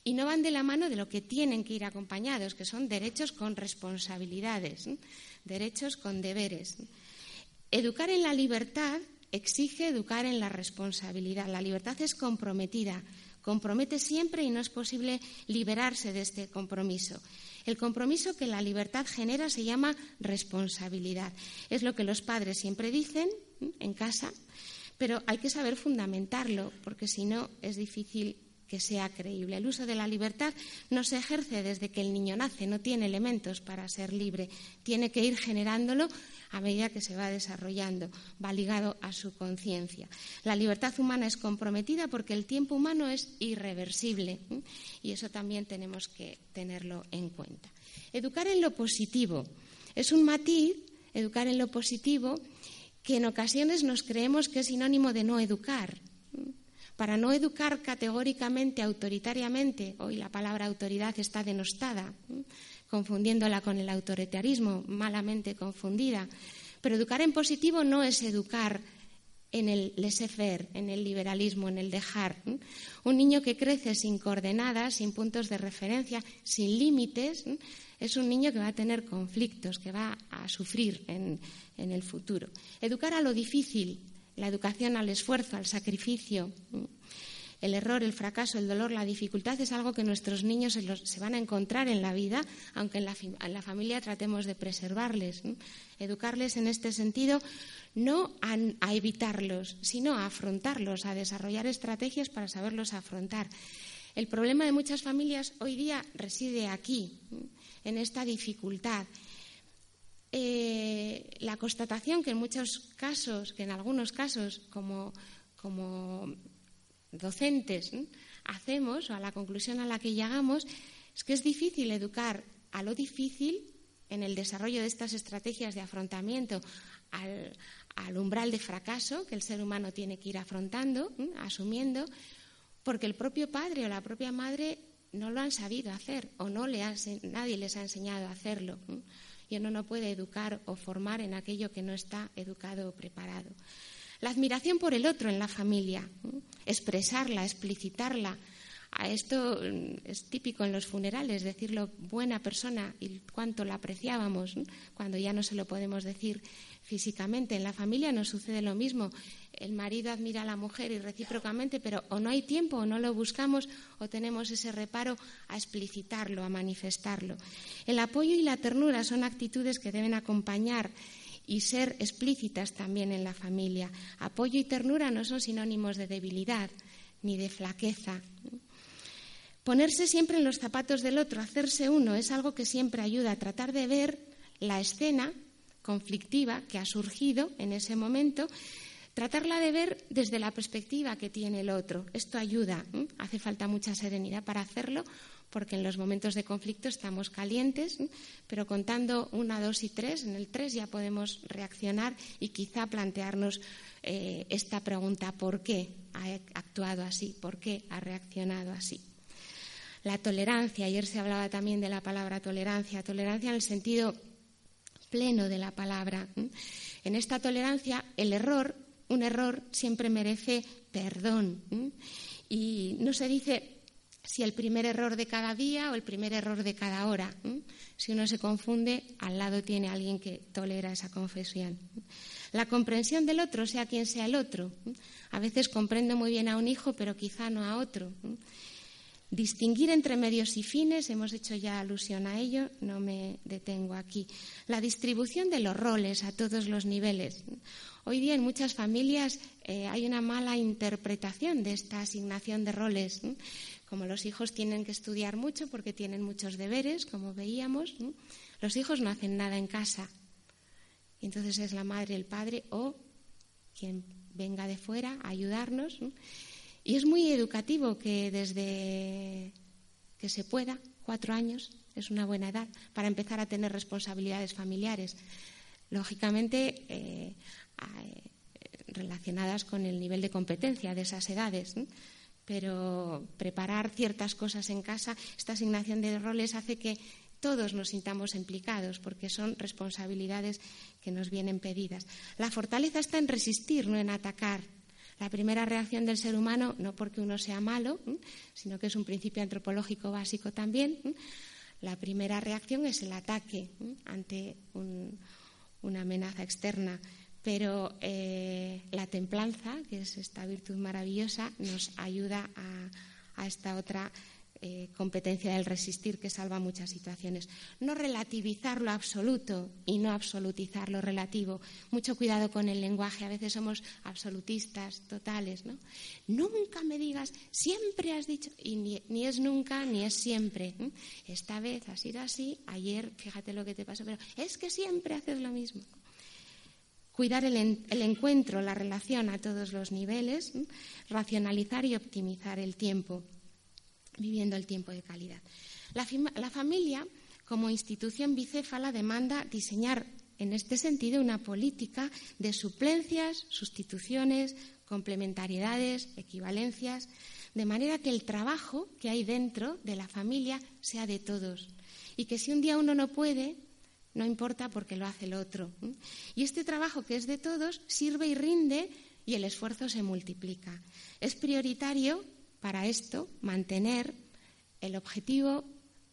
y no van de la mano de lo que tienen que ir acompañados, que son derechos con responsabilidades, derechos con deberes. Educar en la libertad exige educar en la responsabilidad. La libertad es comprometida, compromete siempre y no es posible liberarse de este compromiso. El compromiso que la libertad genera se llama responsabilidad. Es lo que los padres siempre dicen en casa, pero hay que saber fundamentarlo, porque si no es difícil que sea creíble. El uso de la libertad no se ejerce desde que el niño nace, no tiene elementos para ser libre, tiene que ir generándolo a medida que se va desarrollando, va ligado a su conciencia. La libertad humana es comprometida porque el tiempo humano es irreversible y eso también tenemos que tenerlo en cuenta. Educar en lo positivo es un matiz, educar en lo positivo, que en ocasiones nos creemos que es sinónimo de no educar. Para no educar categóricamente, autoritariamente, hoy la palabra autoridad está denostada, confundiéndola con el autoritarismo, malamente confundida. Pero educar en positivo no es educar en el laissez-faire, en el liberalismo, en el dejar. Un niño que crece sin coordenadas, sin puntos de referencia, sin límites, es un niño que va a tener conflictos, que va a sufrir en, el futuro. Educar a lo difícil, la educación al esfuerzo, al sacrificio, el error, el fracaso, el dolor, la dificultad es algo que nuestros niños se, van a encontrar en la vida, aunque en la, familia tratemos de preservarles. Educarles en este sentido no a, a, evitarlos, sino a afrontarlos, a desarrollar estrategias para saberlos afrontar. El problema de muchas familias hoy día reside aquí, en esta dificultad. Eh, la constatación que en muchos casos, que en algunos casos, como, docentes hacemos o a la conclusión a la que llegamos es que es difícil educar a lo difícil en el desarrollo de estas estrategias de afrontamiento al, umbral de fracaso que el ser humano tiene que ir afrontando, asumiendo, porque el propio padre o la propia madre no lo han sabido hacer o no le nadie les ha enseñado a hacerlo. Y uno no puede educar o formar en aquello que no está educado o preparado. La admiración por el otro en la familia, expresarla, explicitarla. A esto mm, es típico en los funerales, decirlo buena persona y cuánto la apreciábamos cuando ya no se lo podemos decir físicamente. En la familia nos sucede lo mismo. El marido admira a la mujer y recíprocamente, pero o no hay tiempo o no lo buscamos o tenemos ese reparo a explicitarlo, a manifestarlo. El apoyo y la ternura son actitudes que deben acompañar y ser explícitas también en la familia. Apoyo y ternura no son sinónimos de debilidad ni de flaqueza. Ponerse siempre en los zapatos del otro, hacerse uno, es algo que siempre ayuda a tratar de ver la escena conflictiva que ha surgido en ese momento, tratarla de ver desde la perspectiva que tiene el otro. Esto ayuda, hace falta mucha serenidad para hacerlo, porque en los momentos de conflicto estamos calientes, pero contando una, dos y tres, en el tres ya podemos reaccionar y quizá plantearnos eh, esta pregunta, ¿por qué ha actuado así? ¿Por qué ha reaccionado así? La tolerancia, ayer se hablaba también de la palabra tolerancia, tolerancia en el sentido pleno de la palabra. En esta tolerancia, el error, un error siempre merece perdón. Y no se dice si el primer error de cada día o el primer error de cada hora. Si uno se confunde, al lado tiene alguien que tolera esa confesión. La comprensión del otro, sea quien sea el otro. A veces comprendo muy bien a un hijo, pero quizá no a otro. Distinguir entre medios y fines, hemos hecho ya alusión a ello, no me detengo aquí. La distribución de los roles a todos los niveles. Hoy día en muchas familias eh, hay una mala interpretación de esta asignación de roles. Como los hijos tienen que estudiar mucho porque tienen muchos deberes, como veíamos, los hijos no hacen nada en casa. entonces es la madre, el padre o quien venga de fuera a ayudarnos. Y es muy educativo que desde que se pueda, cuatro años, es una buena edad para empezar a tener responsabilidades familiares. Lógicamente, eh, eh, relacionadas con el nivel de competencia de esas edades. Pero preparar ciertas cosas en casa, esta asignación de roles hace que todos nos sintamos implicados porque son responsabilidades que nos vienen pedidas. La fortaleza está en resistir, no en atacar. La primera reacción del ser humano, no porque uno sea malo, sino que es un principio antropológico básico también, la primera reacción es el ataque ante una amenaza externa. Pero eh, la templanza, que es esta virtud maravillosa, nos ayuda a esta otra eh, competencia del resistir que salva muchas situaciones. No relativizar lo absoluto y no absolutizar lo relativo. Mucho cuidado con el lenguaje. A veces somos absolutistas totales. ¿no? Nunca me digas, siempre has dicho, y ni, es nunca ni es siempre. Esta vez has sido así, ayer fíjate lo que te pasó, pero es que siempre haces lo mismo cuidar el, el, encuentro, la relación a todos los niveles, racionalizar y optimizar el tiempo viviendo el tiempo de calidad. La, familia, como institución bicéfala, demanda diseñar en este sentido, una política de suplencias, sustituciones, complementariedades, equivalencias, de manera que el trabajo que hay dentro de la familia sea de todos y que si un día uno no puede, no importa porque lo hace el otro. Y este trabajo que es de todos sirve y rinde y el esfuerzo se multiplica. Es prioritario para esto mantener el objetivo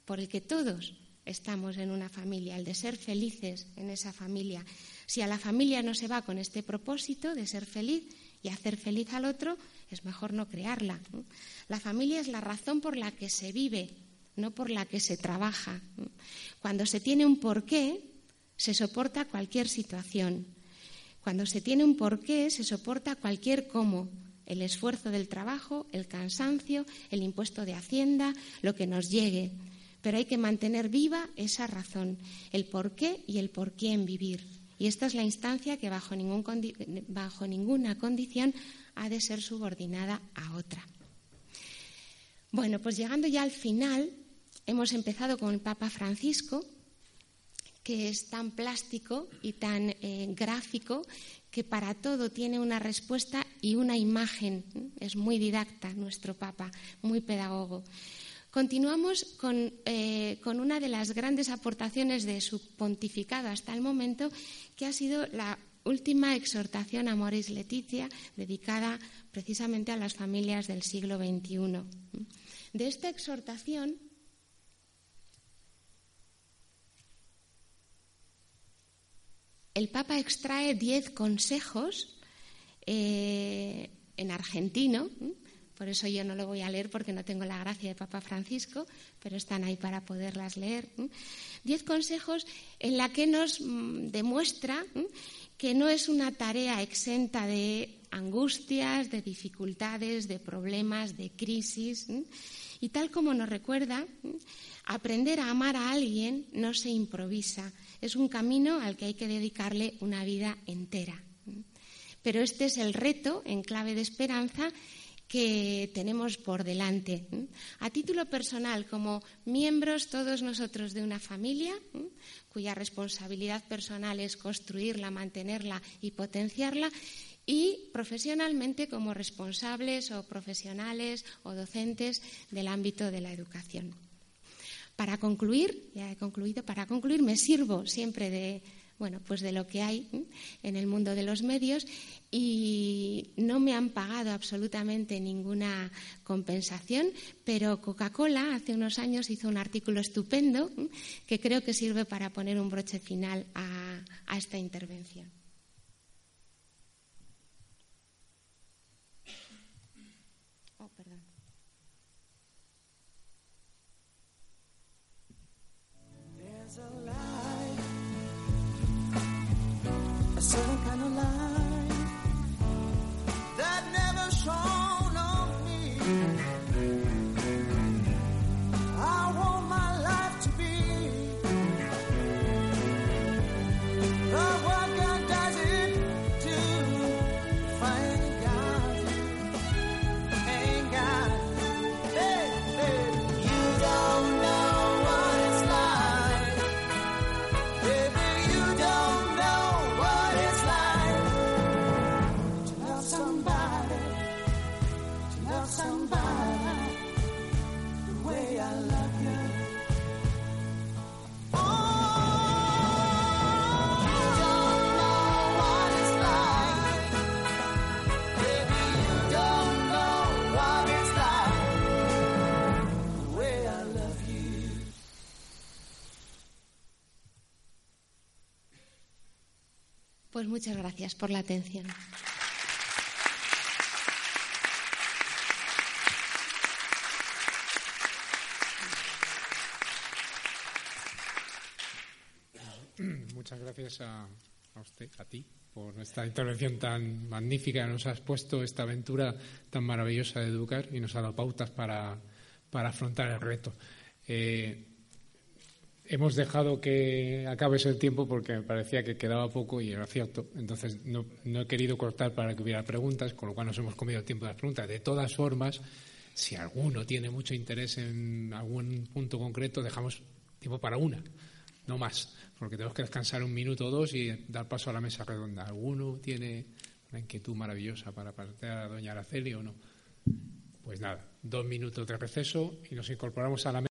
por el que todos estamos en una familia, el de ser felices en esa familia. Si a la familia no se va con este propósito de ser feliz y hacer feliz al otro, es mejor no crearla. La familia es la razón por la que se vive, no por la que se trabaja. Cuando se tiene un porqué, se soporta cualquier situación. Cuando se tiene un porqué, se soporta cualquier cómo. El esfuerzo del trabajo, el cansancio, el impuesto de hacienda, lo que nos llegue. Pero hay que mantener viva esa razón, el porqué y el por qué en vivir. Y esta es la instancia que bajo ninguna condición ha de ser subordinada a otra. Bueno, pues llegando ya al final, hemos empezado con el Papa Francisco, que es tan plástico y tan eh, gráfico que para todo tiene una respuesta y una imagen. Es muy didacta nuestro Papa, muy pedagogo. Continuamos con, eh, con, una de las grandes aportaciones de su pontificado hasta el momento, que ha sido la última exhortación a Moris Leticia, dedicada precisamente a las familias del siglo XXI. De esta exhortación el Papa extrae diez consejos eh, en argentino, por eso yo no lo voy a leer porque no tengo la gracia de Papa Francisco, pero están ahí para poderlas leer. Diez consejos en la que nos mm, demuestra que no es una tarea exenta de angustias, de dificultades, de problemas, de crisis. Y tal como nos recuerda, aprender a amar a alguien no se improvisa, es un camino al que hay que dedicarle una vida entera. Pero este es el reto en clave de esperanza que tenemos por delante. A título personal, como miembros todos nosotros de una familia, cuya responsabilidad personal es construirla, mantenerla y potenciarla, y profesionalmente como responsables o profesionales o docentes del ámbito de la educación. Para concluir, ya he concluido, para concluir me sirvo siempre de, bueno, pues de lo que hay en el mundo de los medios y no me han pagado absolutamente ninguna compensación, pero Coca-Cola hace unos años hizo un artículo estupendo que creo que sirve para poner un broche final a, a esta intervención. I saw. Pues muchas gracias por la atención. Muchas gracias a, usted, a ti, por esta intervención tan magnífica. Nos has puesto esta aventura tan maravillosa de educar y nos ha dado pautas para, afrontar el reto. Eh, hemos dejado que acabe el tiempo porque me parecía que quedaba poco y era cierto. Entonces no, he querido cortar para que hubiera preguntas, con lo cual nos hemos comido el tiempo de las preguntas. De todas formas, si alguno tiene mucho interés en algún punto concreto, dejamos tiempo para una no más, porque tenemos que descansar un minuto o dos y dar paso a la mesa redonda. ¿Alguno tiene una inquietud maravillosa para plantear a doña Araceli o no? Pues nada, dos minutos de receso y nos incorporamos a la mesa.